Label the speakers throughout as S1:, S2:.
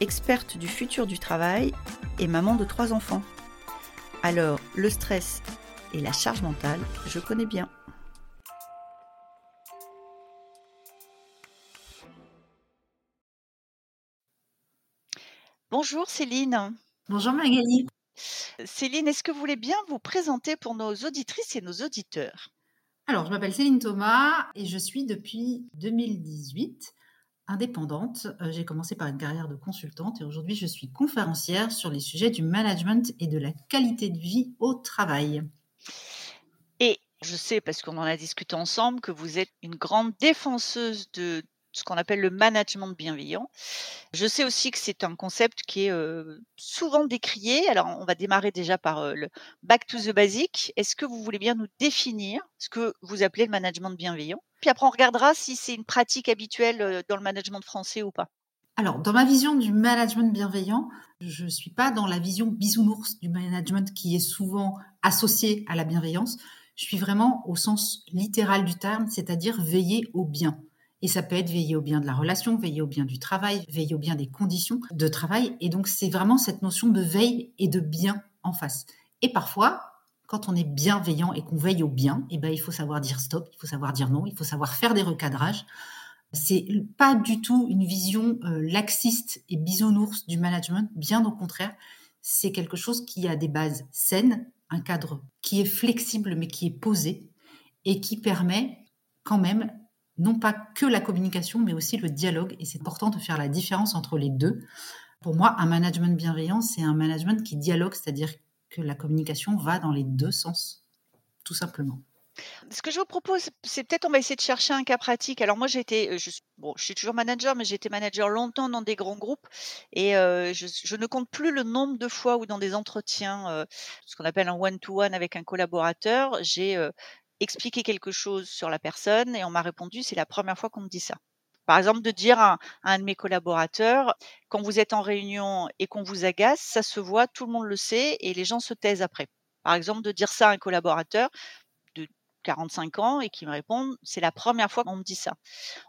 S1: experte du futur du travail et maman de trois enfants. Alors, le stress et la charge mentale, je connais bien. Bonjour Céline.
S2: Bonjour Magali.
S1: Céline, est-ce que vous voulez bien vous présenter pour nos auditrices et nos auditeurs?
S2: Alors, je m'appelle Céline Thomas et je suis depuis 2018 indépendante. Euh, j'ai commencé par une carrière de consultante et aujourd'hui je suis conférencière sur les sujets du management et de la qualité de vie au travail.
S1: Et je sais, parce qu'on en a discuté ensemble, que vous êtes une grande défenseuse de ce qu'on appelle le management bienveillant. Je sais aussi que c'est un concept qui est souvent décrié. Alors, on va démarrer déjà par le back to the basic. Est-ce que vous voulez bien nous définir ce que vous appelez le management bienveillant? Puis après, on regardera si c'est une pratique habituelle dans le management français ou pas.
S2: Alors, dans ma vision du management bienveillant, je ne suis pas dans la vision bisounours du management qui est souvent associé à la bienveillance. Je suis vraiment au sens littéral du terme, c'est-à-dire veiller au bien. Et ça peut être veiller au bien de la relation, veiller au bien du travail, veiller au bien des conditions de travail. Et donc, c'est vraiment cette notion de veille et de bien en face. Et parfois, quand on est bienveillant et qu'on veille au bien, eh ben, il faut savoir dire stop, il faut savoir dire non, il faut savoir faire des recadrages. C'est pas du tout une vision euh, laxiste et bisounours du management, bien au contraire. C'est quelque chose qui a des bases saines, un cadre qui est flexible mais qui est posé et qui permet quand même non pas que la communication, mais aussi le dialogue. Et c'est important de faire la différence entre les deux. Pour moi, un management bienveillant, c'est un management qui dialogue, c'est-à-dire que la communication va dans les deux sens, tout simplement.
S1: Ce que je vous propose, c'est peut-être on va essayer de chercher un cas pratique. Alors moi j'ai été, euh, je, bon, je suis toujours manager, mais j'ai été manager longtemps dans des grands groupes et euh, je, ne compte plus le nombre de fois où dans des entretiens, euh, ce qu'on appelle un one-to-one avec un collaborateur, j'ai expliquer quelque chose sur la personne et on m'a répondu c'est la première fois qu'on me dit ça. Par exemple, de dire à, un de mes collaborateurs, quand vous êtes en réunion et qu'on vous agace, ça se voit, tout le monde le sait et les gens se taisent après. Par exemple, de dire ça à un collaborateur, 45 ans et qui me répondent c'est la première fois qu'on me dit ça.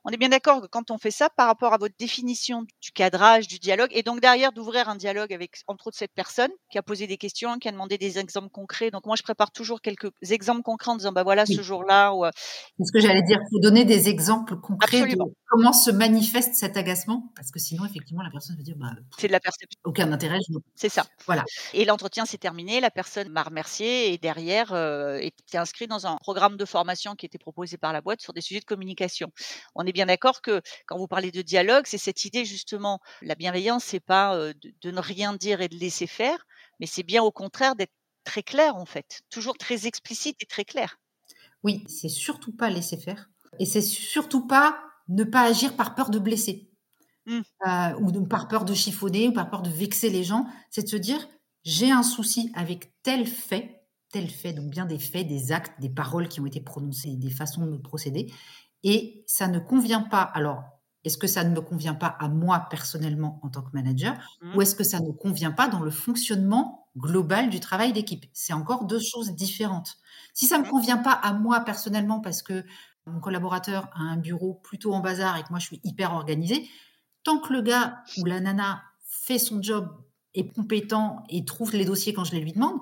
S1: On est bien d'accord que quand on fait ça par rapport à votre définition du cadrage, du dialogue, et donc derrière d'ouvrir un dialogue avec entre autres cette personne qui a posé des questions, qui a demandé des exemples concrets. Donc moi je prépare toujours quelques exemples concrets en disant bah voilà ce jour-là. Ou...
S2: C'est ce que j'allais dire, faut donner des exemples concrets de comment se manifeste cet agacement, parce que sinon effectivement la personne va dire bah,
S1: c'est de la perception.
S2: Aucun intérêt.
S1: C'est ça. Voilà. Et l'entretien s'est terminé, la personne m'a remercié et derrière euh, était inscrit dans un programme de formation qui était proposé par la boîte sur des sujets de communication. On est bien d'accord que quand vous parlez de dialogue, c'est cette idée justement, la bienveillance, c'est pas de, ne rien dire et de laisser faire, mais c'est bien au contraire d'être très clair en fait, toujours très explicite et très clair.
S2: Oui, c'est surtout pas laisser faire, et c'est surtout pas ne pas agir par peur de blesser, mmh. euh, ou par peur de chiffonner, ou par peur de vexer les gens. C'est de se dire j'ai un souci avec tel fait, tel fait, donc bien des faits, des actes, des paroles qui ont été prononcées, des façons de procéder. Et ça ne convient pas. Alors, est-ce que ça ne me convient pas à moi personnellement en tant que manager mmh. ou est-ce que ça ne convient pas dans le fonctionnement global du travail d'équipe? C'est encore deux choses différentes. Si ça ne me mmh. convient pas à moi personnellement parce que mon collaborateur a un bureau plutôt en bazar et que moi je suis hyper organisée, tant que le gars ou la nana fait son job, est compétent et trouve les dossiers quand je les lui demande,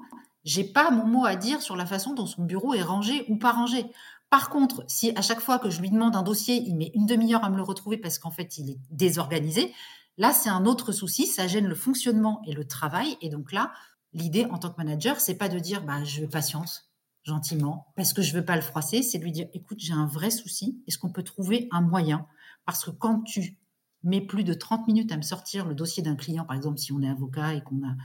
S2: j'ai pas mon mot à dire sur la façon dont son bureau est rangé ou pas rangé. Par contre, si à chaque fois que je lui demande un dossier, il met une demi-heure à me le retrouver parce qu'en fait, il est désorganisé, là, c'est un autre souci, ça gêne le fonctionnement et le travail. Et donc là, l'idée en tant que manager, c'est pas de dire, bah, je veux patience, gentiment, parce que je veux pas le froisser, c'est de lui dire, écoute, j'ai un vrai souci, est-ce qu'on peut trouver un moyen? Parce que quand tu mets plus de 30 minutes à me sortir le dossier d'un client, par exemple, si on est avocat et qu'on a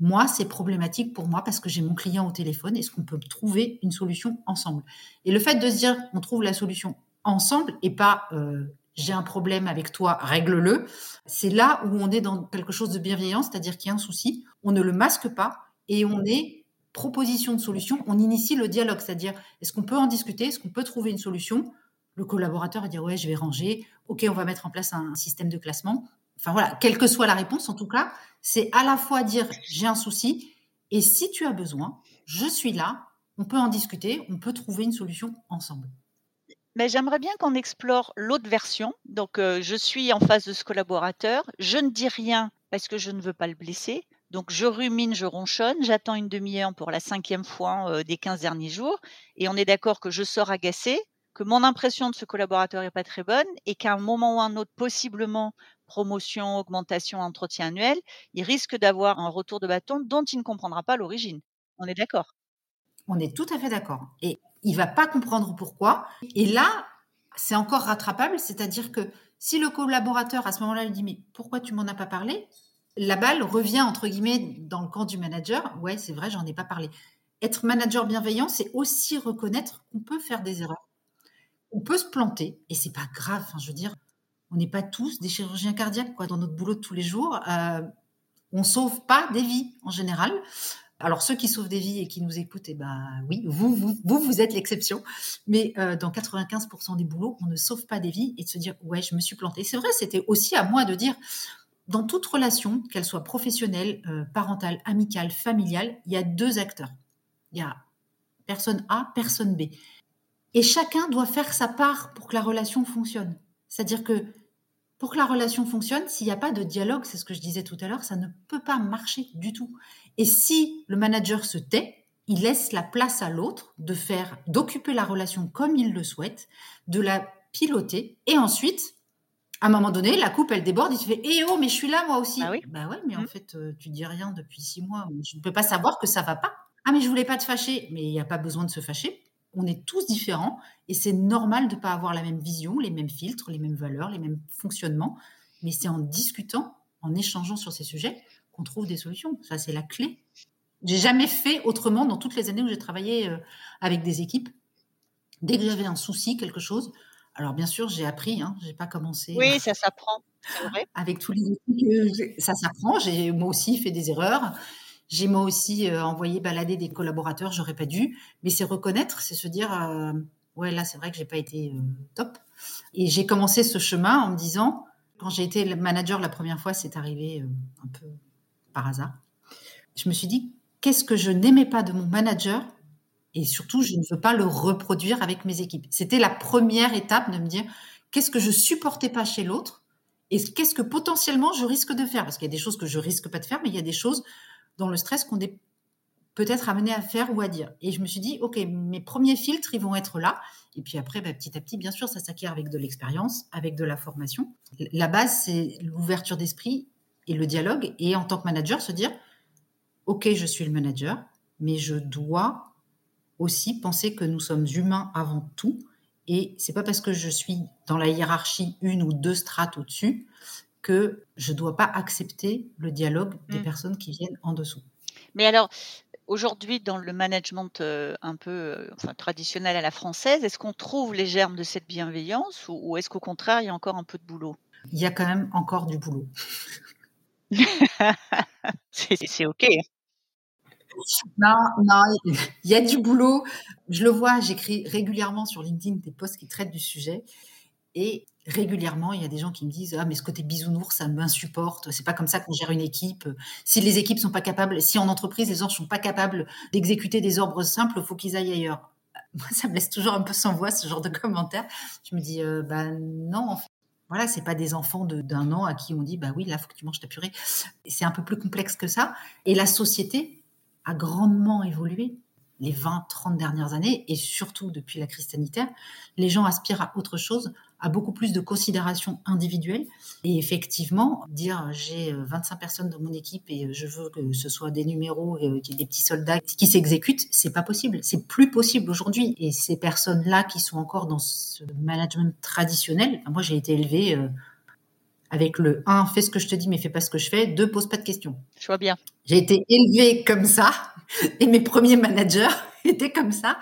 S2: moi, c'est problématique pour moi parce que j'ai mon client au téléphone. Est-ce qu'on peut trouver une solution ensemble? Et le fait de se dire on trouve la solution ensemble et pas euh, j'ai un problème avec toi, règle-le. C'est là où on est dans quelque chose de bienveillant, c'est-à-dire qu'il y a un souci, on ne le masque pas et on est proposition de solution, on initie le dialogue, c'est-à-dire est-ce qu'on peut en discuter, est-ce qu'on peut trouver une solution? Le collaborateur va dire ouais, je vais ranger, ok, on va mettre en place un système de classement. Enfin voilà, quelle que soit la réponse, en tout cas, c'est à la fois dire j'ai un souci et si tu as besoin, je suis là, on peut en discuter, on peut trouver une solution ensemble.
S1: Mais j'aimerais bien qu'on explore l'autre version. Donc, euh, je suis en face de ce collaborateur, je ne dis rien parce que je ne veux pas le blesser. Donc, je rumine, je ronchonne, j'attends une demi-heure pour la cinquième fois euh, des 15 derniers jours. Et on est d'accord que je sors agacée, que mon impression de ce collaborateur n'est pas très bonne et qu'à un moment ou un autre, possiblement promotion, augmentation, entretien annuel, il risque d'avoir un retour de bâton dont il ne comprendra pas l'origine. On est d'accord?
S2: On est tout à fait d'accord. Et il va pas comprendre pourquoi. Et là, c'est encore rattrapable, c'est-à-dire que si le collaborateur à ce moment-là lui dit mais pourquoi tu m'en as pas parlé? La balle revient entre guillemets dans le camp du manager. Ouais, c'est vrai, j'en ai pas parlé. Être manager bienveillant, c'est aussi reconnaître qu'on peut faire des erreurs. On peut se planter et c'est pas grave. je veux dire, on n'est pas tous des chirurgiens cardiaques quoi dans notre boulot de tous les jours. Euh, on sauve pas des vies en général. Alors ceux qui sauvent des vies et qui nous écoutent, eh ben oui, vous vous vous, vous êtes l'exception. Mais euh, dans 95% des boulots, on ne sauve pas des vies et de se dire ouais, je me suis planté. C'est vrai, c'était aussi à moi de dire dans toute relation, qu'elle soit professionnelle, euh, parentale, amicale, familiale, il y a deux acteurs. Il y a personne A, personne B. Et chacun doit faire sa part pour que la relation fonctionne. C'est-à-dire que pour que la relation fonctionne, s'il n'y a pas de dialogue, c'est ce que je disais tout à l'heure, ça ne peut pas marcher du tout. Et si le manager se tait, il laisse la place à l'autre de faire, d'occuper la relation comme il le souhaite, de la piloter, et ensuite, à un moment donné, la coupe, elle déborde, il se fait Eh oh, mais je suis là moi aussi.
S1: Ah oui
S2: bah ouais, mais en
S1: mmh.
S2: fait, euh, tu dis rien depuis six mois. Je ne peux pas savoir que ça va pas. Ah, mais je voulais pas te fâcher. Mais il n'y a pas besoin de se fâcher. On est tous différents et c'est normal de ne pas avoir la même vision, les mêmes filtres, les mêmes valeurs, les mêmes fonctionnements. Mais c'est en discutant, en échangeant sur ces sujets qu'on trouve des solutions. Ça, c'est la clé. J'ai jamais fait autrement dans toutes les années où j'ai travaillé euh, avec des équipes. Dès que j'avais un souci, quelque chose, alors bien sûr, j'ai appris, hein, j'ai pas commencé.
S1: Oui, euh, ça s'apprend,
S2: Avec tous les outils, ça s'apprend. J'ai moi aussi fait des erreurs. J'ai moi aussi euh, envoyé balader des collaborateurs, j'aurais pas dû. Mais c'est reconnaître, c'est se dire, euh, ouais, là, c'est vrai que j'ai pas été euh, top. Et j'ai commencé ce chemin en me disant, quand j'ai été manager la première fois, c'est arrivé un peu par hasard. Je me suis dit, qu'est-ce que je n'aimais pas de mon manager et surtout, je ne veux pas le reproduire avec mes équipes. C'était la première étape de me dire, qu'est-ce que je supportais pas chez l'autre et qu'est-ce que potentiellement je risque de faire? Parce qu'il y a des choses que je risque pas de faire, mais il y a des choses dans le stress qu'on est peut-être amené à faire ou à dire. Et je me suis dit, OK, mes premiers filtres, ils vont être là. Et puis après, bah, petit à petit, bien sûr, ça s'acquiert avec de l'expérience, avec de la formation. La base, c'est l'ouverture d'esprit et le dialogue. Et en tant que manager, se dire, OK, je suis le manager, mais je dois aussi penser que nous sommes humains avant tout. Et c'est pas parce que je suis dans la hiérarchie une ou deux strates au-dessus que je ne dois pas accepter le dialogue des mmh. personnes qui viennent en dessous.
S1: Mais alors, aujourd'hui, dans le management euh, un peu euh, enfin, traditionnel à la française, est-ce qu'on trouve les germes de cette bienveillance ou, est-ce qu'au contraire, il y a encore un peu de boulot?
S2: Il y a quand même encore du boulot.
S1: c'est OK.
S2: Non, non, il y a du boulot. Je le vois, j'écris régulièrement sur LinkedIn des posts qui traitent du sujet. Et régulièrement, il y a des gens qui me disent Ah, mais ce côté bisounours, ça m'insupporte. C'est pas comme ça qu'on gère une équipe. Si les équipes sont pas capables, si en entreprise, les ordres sont pas capables d'exécuter des ordres simples, il faut qu'ils aillent ailleurs. Moi, ça me laisse toujours un peu sans voix, ce genre de commentaires. Je me dis euh, Bah non, en fait. Voilà, c'est pas des enfants d'un an à qui on dit bah oui là faut que tu manges ta purée. C'est un peu plus complexe que ça. Et la société a grandement évolué les 20, 30 dernières années, et surtout depuis la crise sanitaire, les gens aspirent à autre chose, à beaucoup plus de considération individuelle. Et effectivement, dire j'ai 25 euh, personnes dans mon équipe et je veux que ce soit des numéros, euh, qu'il y ait des petits soldats qui s'exécutent, c'est pas possible. C'est plus possible aujourd'hui. Et ces personnes-là qui sont encore dans ce management traditionnel, moi j'ai été élevée euh, avec le 1, fais ce que je te dis mais fais pas ce que je fais, 2, pose pas de questions.
S1: Je vois bien.
S2: J'ai été élevée comme ça et mes premiers managers étaient comme ça.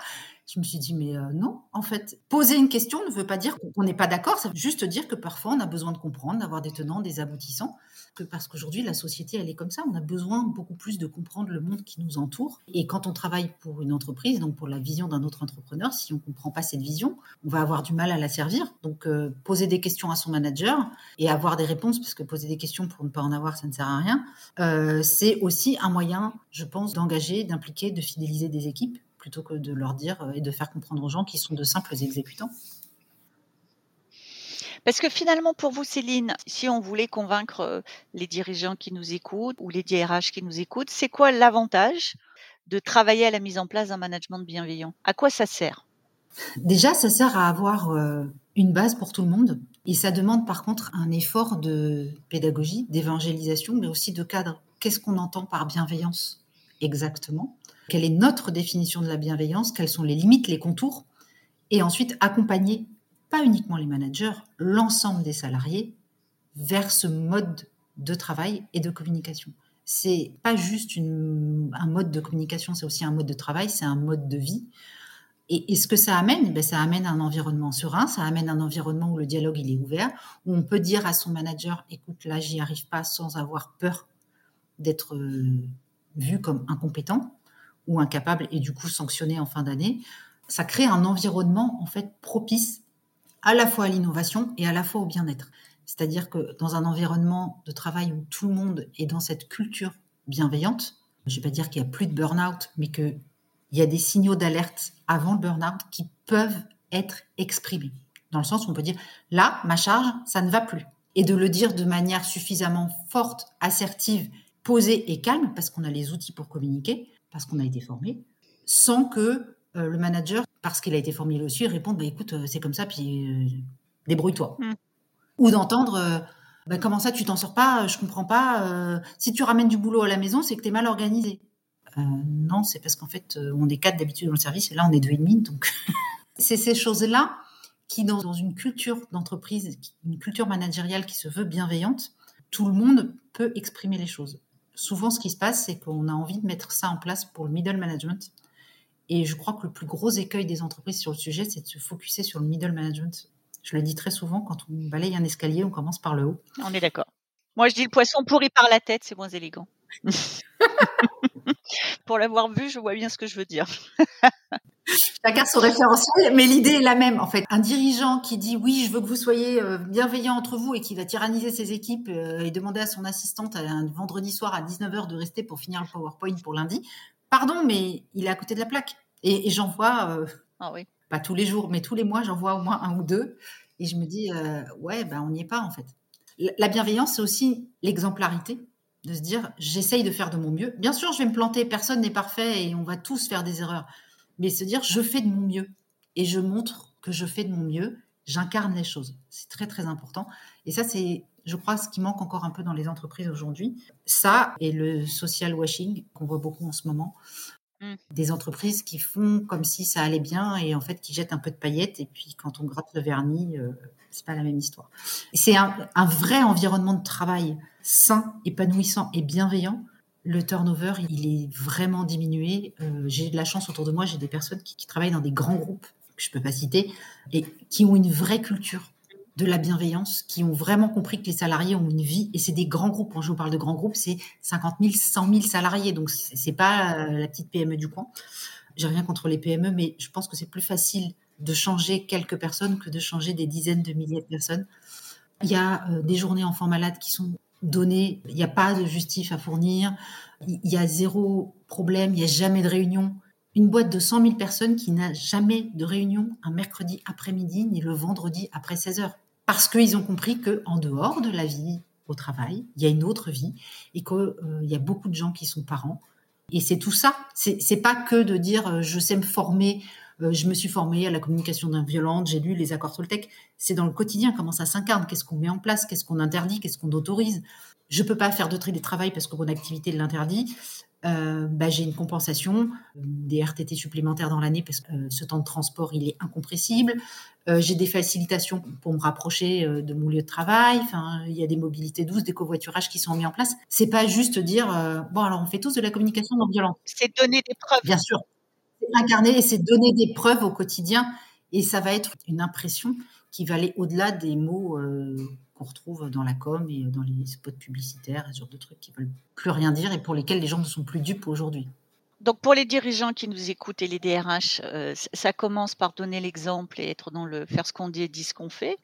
S2: Je me suis dit, mais euh, non, en fait, poser une question ne veut pas dire qu'on n'est pas d'accord, ça veut juste dire que parfois on a besoin de comprendre, d'avoir des tenants, des aboutissants, parce qu'aujourd'hui la société elle est comme ça, on a besoin beaucoup plus de comprendre le monde qui nous entoure. Et quand on travaille pour une entreprise, donc pour la vision d'un autre entrepreneur, si on ne comprend pas cette vision, on va avoir du mal à la servir. Donc euh, poser des questions à son manager et avoir des réponses, parce que poser des questions pour ne pas en avoir, ça ne sert à rien, euh, c'est aussi un moyen, je pense, d'engager, d'impliquer, de fidéliser des équipes plutôt que de leur dire euh, et de faire comprendre aux gens qu'ils sont de simples exécutants.
S1: Parce que finalement, pour vous, Céline, si on voulait convaincre euh, les dirigeants qui nous écoutent ou les DRH qui nous écoutent, c'est quoi l'avantage de travailler à la mise en place d'un management bienveillant? À quoi ça sert?
S2: Déjà, ça sert à avoir euh, une base pour tout le monde. Et ça demande par contre un effort de pédagogie, d'évangélisation, mais aussi de cadre. Qu'est-ce qu'on entend par bienveillance exactement? Quelle est notre définition de la bienveillance, quelles sont les limites, les contours, et ensuite accompagner, pas uniquement les managers, l'ensemble des salariés vers ce mode de travail et de communication. C'est pas juste un mode de communication, c'est aussi un mode de travail, c'est un mode de vie. Et, ce que ça amène, ben ça amène un environnement serein, ça amène un environnement où le dialogue il est ouvert, où on peut dire à son manager, écoute, là j'y arrive pas sans avoir peur d'être euh, vu comme incompétent ou incapable et du coup sanctionné en fin d'année, ça crée un environnement en fait propice à la fois à l'innovation et à la fois au bien-être. C'est-à-dire que dans un environnement de travail où tout le monde est dans cette culture bienveillante, je ne vais pas dire qu'il y a plus de burn-out, mais qu'il y a des signaux d'alerte avant le burn-out qui peuvent être exprimés. Dans le sens où on peut dire, là, ma charge, ça ne va plus. Et de le dire de manière suffisamment forte, assertive, posée et calme, parce qu'on a les outils pour communiquer, parce qu'on a été formé, sans que euh, le manager, parce qu'il a été formé aussi, réponde bah, écoute, euh, c'est comme ça, puis euh, débrouille-toi. Hmm. Ou d'entendre bah, comment ça, tu t'en sors pas, je comprends pas. si tu ramènes du boulot à la maison, c'est que tu es mal organisé. non, c'est parce qu'en fait, on est quatre d'habitude dans le service et là, on est deux et demi. Donc, c'est ces choses-là qui, dans, dans une culture d'entreprise, une culture managériale qui se veut bienveillante, tout le monde peut exprimer les choses souvent, ce qui se passe, c'est qu'on a envie de mettre ça en place pour le middle management. Et je crois que le plus gros écueil des entreprises sur le sujet, c'est de se focuser sur le middle management. Je le dis très souvent, quand on balaye un escalier, on commence par le haut.
S1: On est d'accord. Moi, je dis le poisson pourri par la tête, c'est moins élégant. Pour l'avoir vu, je vois bien ce que je veux dire.
S2: Chacun son référentiel, mais l'idée est la même en fait. Un dirigeant qui dit oui, je veux que vous soyez euh, bienveillants entre vous et qui va tyranniser ses équipes euh, et demander à son assistante un vendredi soir à 19h de rester pour finir le PowerPoint pour lundi, pardon, mais il est à côté de la plaque. Et, j'en vois, euh, ah oui. pas tous les jours, mais tous les mois, j'en vois au moins un ou deux. Et je me dis, ouais, ben on n'y est pas en fait. La bienveillance, c'est aussi l'exemplarité de se dire, j'essaye de faire de mon mieux. Bien sûr, je vais me planter, personne n'est parfait et on va tous faire des erreurs mais se dire je fais de mon mieux et je montre que je fais de mon mieux, j'incarne les choses. C'est très très important. Et ça, c'est, je crois, ce qui manque encore un peu dans les entreprises aujourd'hui. Ça et le social washing qu'on voit beaucoup en ce moment. Mm. Des entreprises qui font comme si ça allait bien et en fait qui jettent un peu de paillettes et puis quand on gratte le vernis, euh, c'est pas la même histoire. C'est un, vrai environnement de travail sain, épanouissant et bienveillant le turnover, il est vraiment diminué. Euh, j'ai de la chance autour de moi, j'ai des personnes qui, travaillent dans des grands groupes, que je peux pas citer, et qui ont une vraie culture de la bienveillance, qui ont vraiment compris que les salariés ont une vie, et c'est des grands groupes. Quand je vous parle de grands groupes, c'est 50 000, 100 000 salariés, donc c'est pas euh, la petite PME du coin. J'ai rien contre les PME, mais je pense que c'est plus facile de changer quelques personnes que de changer des dizaines de milliers de personnes. Il y a euh, des journées enfants malades qui sont donné, il n'y a pas de justif à fournir, il y a zéro problème, il n'y a jamais de réunion. Une boîte de 100 000 personnes qui n'a jamais de réunion un mercredi après-midi ni le vendredi après 16 heures. Parce qu'ils ont compris qu'en dehors de la vie au travail, il y a une autre vie et qu'il euh, y a beaucoup de gens qui sont parents. Et c'est tout ça. C'est pas que de dire euh, je sais me former euh, je me suis formée à la communication non violente, j'ai lu les accords Toltec. C'est dans le quotidien comment ça s'incarne, qu'est-ce qu'on met en place, qu'est-ce qu'on interdit, qu'est-ce qu'on autorise. Je peux pas faire de télétravail parce que mon activité l'interdit. Euh, bah, j'ai une compensation, euh, des RTT supplémentaires dans l'année parce que ce temps de transport il est incompressible. j'ai des facilitations pour me rapprocher de mon lieu de travail. Enfin, il y a des mobilités douces, des covoiturages qui sont mis en place. C'est pas juste dire bon alors on fait tous de la communication non violente.
S1: C'est donner des preuves.
S2: Bien sûr, incarner et c'est donner des preuves au quotidien. Et ça va être une impression qui va aller au-delà des mots euh, qu'on retrouve dans la com et dans les spots publicitaires, ce genre de trucs qui veulent plus rien dire et pour lesquels les gens ne sont plus dupes aujourd'hui.
S1: Donc pour les dirigeants qui nous écoutent et les DRH, euh, ça commence par donner l'exemple et être dans le faire ce qu'on dit et dire ce qu'on fait.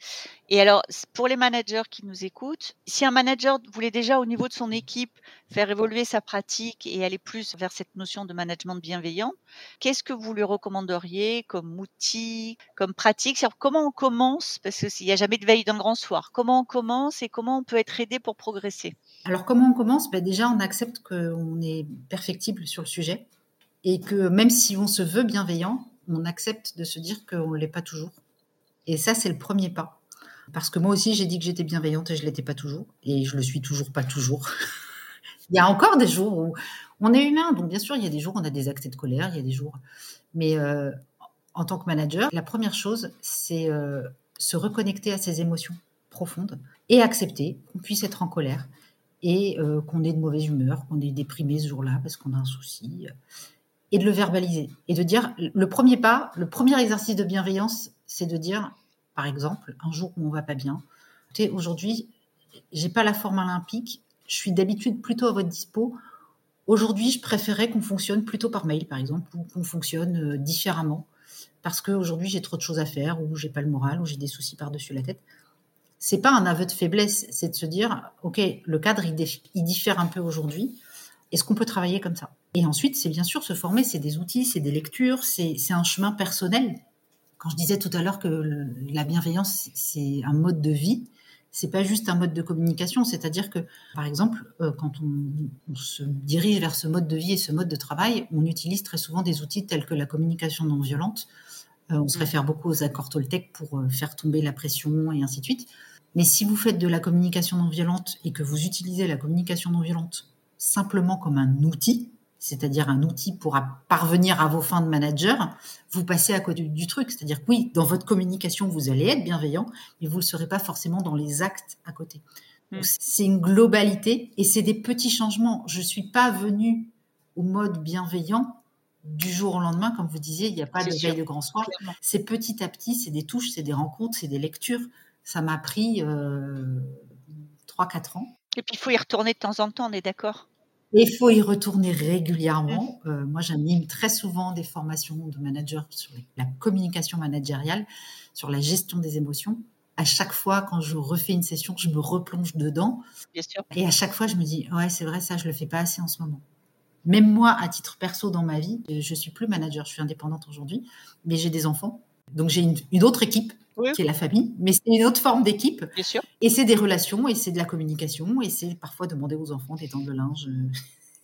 S1: Et alors pour les managers qui nous écoutent, si un manager voulait déjà au niveau de son équipe faire évoluer sa pratique et aller plus vers cette notion de management bienveillant, qu'est-ce que vous lui recommanderiez comme outil, comme pratique? Comment on commence? Parce qu'il n'y a jamais de veille d'un grand soir. Comment on commence et comment on peut être aidé pour progresser?
S2: Alors comment on commence? Ben Déjà, on accepte qu'on est perfectible sur le sujet et que même si on se veut bienveillant, on accepte de se dire qu'on ne l'est pas toujours. Et ça, c'est le premier pas. Parce que moi aussi, j'ai dit que j'étais bienveillante et je ne l'étais pas toujours. Et je le suis toujours pas toujours. il y a encore des jours où on est humain. Donc bien sûr, il y a des jours où on a des accès de colère, il y a des jours... Mais euh, en tant que manager, la première chose, c'est euh, se reconnecter à ses émotions profondes et accepter qu'on puisse être en colère et euh, qu'on ait de mauvaise humeur, qu'on est déprimé ce jour-là parce qu'on a un souci, et de le verbaliser. Et de dire, le premier pas, le premier exercice de bienveillance, c'est de dire, par exemple, un jour où on va pas bien, aujourd'hui, j'ai pas la forme olympique, je suis d'habitude plutôt à votre dispo. Aujourd'hui, je préférais qu'on fonctionne plutôt par mail, par exemple, ou qu'on fonctionne euh, différemment, parce qu'aujourd'hui, j'ai trop de choses à faire, ou j'ai pas le moral, ou j'ai des soucis par-dessus la tête c'est pas un aveu de faiblesse, c'est de se dire, ok, le cadre il, diffère un peu aujourd'hui. Est-ce qu'on peut travailler comme ça? Et ensuite, c'est bien sûr se former, c'est des outils, c'est des lectures, c'est un chemin personnel. Quand je disais tout à l'heure que la bienveillance c'est un mode de vie, c'est pas juste un mode de communication. C'est-à-dire que, par exemple, euh, quand on, se dirige vers ce mode de vie et ce mode de travail, on utilise très souvent des outils tels que la communication non violente. Euh, on se réfère beaucoup aux accords Toltec pour euh, faire tomber la pression et ainsi de suite. Mais si vous faites de la communication non violente et que vous utilisez la communication non violente simplement comme un outil, c'est-à-dire un outil pour parvenir à vos fins de manager, vous passez à côté du truc. C'est-à-dire que oui, dans votre communication, vous allez être bienveillant, mais vous ne le serez pas forcément dans les actes à côté. Hmm. C'est une globalité et c'est des petits changements. Je ne suis pas venue au mode bienveillant du jour au lendemain, comme vous disiez, il n'y a pas de veille de grand soir. C'est petit à petit, c'est des touches, c'est des rencontres, c'est des lectures ça m'a pris 3-4 ans.
S1: Et puis il faut y retourner de temps en temps, on est d'accord?
S2: Il faut y retourner régulièrement. Mmh. moi, j'anime très souvent des formations de managers sur la communication managériale, sur la gestion des émotions. À chaque fois, quand je refais une session, je me replonge dedans.
S1: Bien sûr.
S2: Et à chaque fois, je me dis, ouais, c'est vrai, ça, je le fais pas assez en ce moment. Même moi, à titre perso dans ma vie, je suis plus manager, je suis indépendante aujourd'hui, mais j'ai des enfants. Donc j'ai une, autre équipe qui est la famille, mais c'est une autre forme d'équipe. Et c'est des relations, et c'est de la communication, et c'est parfois demander aux enfants d'étendre le linge. Euh,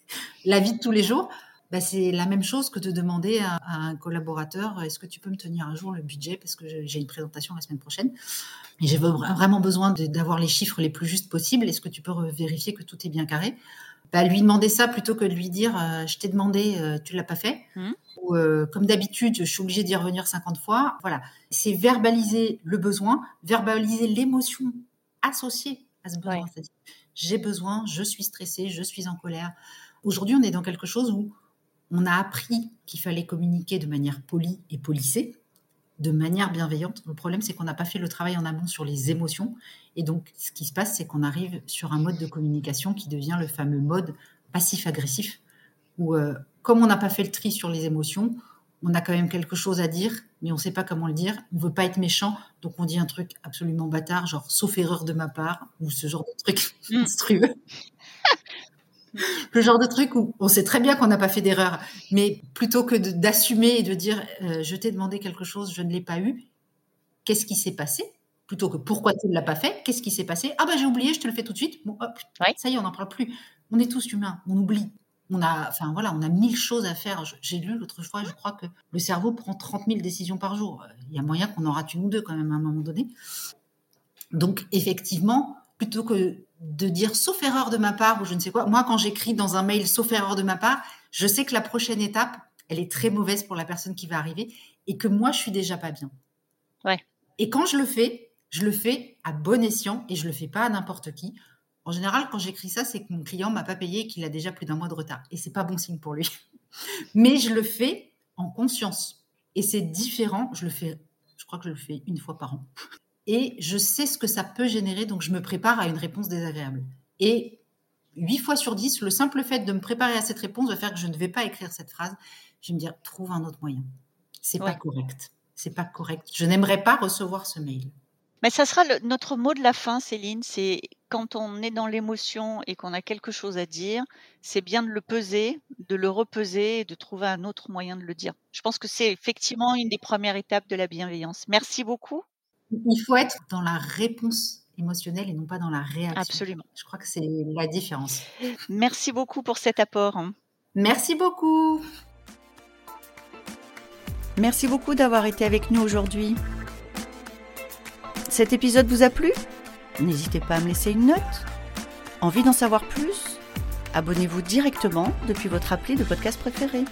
S2: la vie de tous les jours, bah, c'est la même chose que de demander à, un collaborateur est-ce que tu peux me tenir un jour le budget parce que j'ai une présentation la semaine prochaine? Et j'ai vraiment besoin d'avoir les chiffres les plus justes possibles. Est-ce que tu peux vérifier que tout est bien carré? Bah, Lui demander ça plutôt que de lui dire euh, je t'ai demandé, euh, tu l'as pas fait. Mmh. Euh, comme d'habitude, je suis obligée d'y revenir 50 fois. Voilà, c'est verbaliser le besoin, verbaliser l'émotion associée à ce besoin. J'ai besoin, je suis stressée, je suis en colère. Aujourd'hui, on est dans quelque chose où on a appris qu'il fallait communiquer de manière polie et polissée, de manière bienveillante. Le problème, c'est qu'on n'a pas fait le travail en amont sur les émotions. Et donc, ce qui se passe, c'est qu'on arrive sur un mode de communication qui devient le fameux mode passif-agressif, où euh, comme on n'a pas fait le tri sur les émotions, on a quand même quelque chose à dire, mais on ne sait pas comment le dire. On ne veut pas être méchant, donc on dit un truc absolument bâtard, genre sauf erreur de ma part, ou ce genre de truc mm. monstrueux. le genre de truc où on sait très bien qu'on n'a pas fait d'erreur, mais plutôt que d'assumer et de dire euh, je t'ai demandé quelque chose, je ne l'ai pas eu, qu'est-ce qui s'est passé? Plutôt que pourquoi tu ne l'as pas fait, qu'est-ce qui s'est passé? Ah bah j'ai oublié, je te le fais tout de suite. Bon, hop, ça y est, on n'en parle plus. On est tous humains, on oublie on a, enfin voilà, on a mille choses à faire. J'ai lu l'autre fois, je crois que le cerveau prend 30 000 décisions par jour. Il y a moyen qu'on en rate une ou deux quand même à un moment donné. Donc effectivement, plutôt que de dire sauf erreur de ma part ou je ne sais quoi, moi quand j'écris dans un mail sauf erreur de ma part, je sais que la prochaine étape, elle est très mauvaise pour la personne qui va arriver et que moi je suis déjà pas bien.
S1: Ouais.
S2: Et quand je le fais, je le fais à bon escient et je le fais pas à n'importe qui. En général, quand j'écris ça, c'est que mon client m'a pas payé et qu'il a déjà plus d'un mois de retard. Et c'est pas bon signe pour lui. Mais je le fais en conscience. Et c'est différent. Je le fais, je crois que je le fais une fois par an. Et je sais ce que ça peut générer, donc je me prépare à une réponse désagréable. Et huit fois sur dix, le simple fait de me préparer à cette réponse va faire que je ne vais pas écrire cette phrase. Je vais me dire, trouve un autre moyen. C'est pas correct. C'est pas correct. Je n'aimerais pas recevoir ce mail.
S1: Mais ça sera notre mot de la fin, Céline. C'est quand on est dans l'émotion et qu'on a quelque chose à dire, c'est bien de le peser, de le repeser et de trouver un autre moyen de le dire. Je pense que c'est effectivement une des premières étapes de la bienveillance. Merci beaucoup.
S2: Il faut être dans la réponse émotionnelle et non pas dans la réaction.
S1: Absolument.
S2: Je crois que c'est la différence.
S1: Merci beaucoup pour cet apport.
S2: Merci beaucoup.
S1: Merci beaucoup d'avoir été avec nous aujourd'hui. Cet épisode vous a plu? N'hésitez pas à me laisser une note. Envie d'en savoir plus? Abonnez-vous directement depuis votre appli de podcast préféré.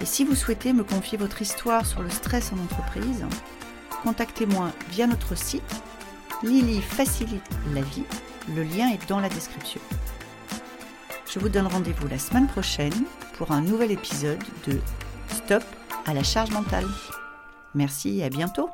S1: Et si vous souhaitez me confier votre histoire sur le stress en entreprise, contactez-moi via notre site Lily facilite la vie. Le lien est dans la description. Je vous donne rendez-vous la semaine prochaine pour un nouvel épisode de Stop à la charge mentale. Merci et à bientôt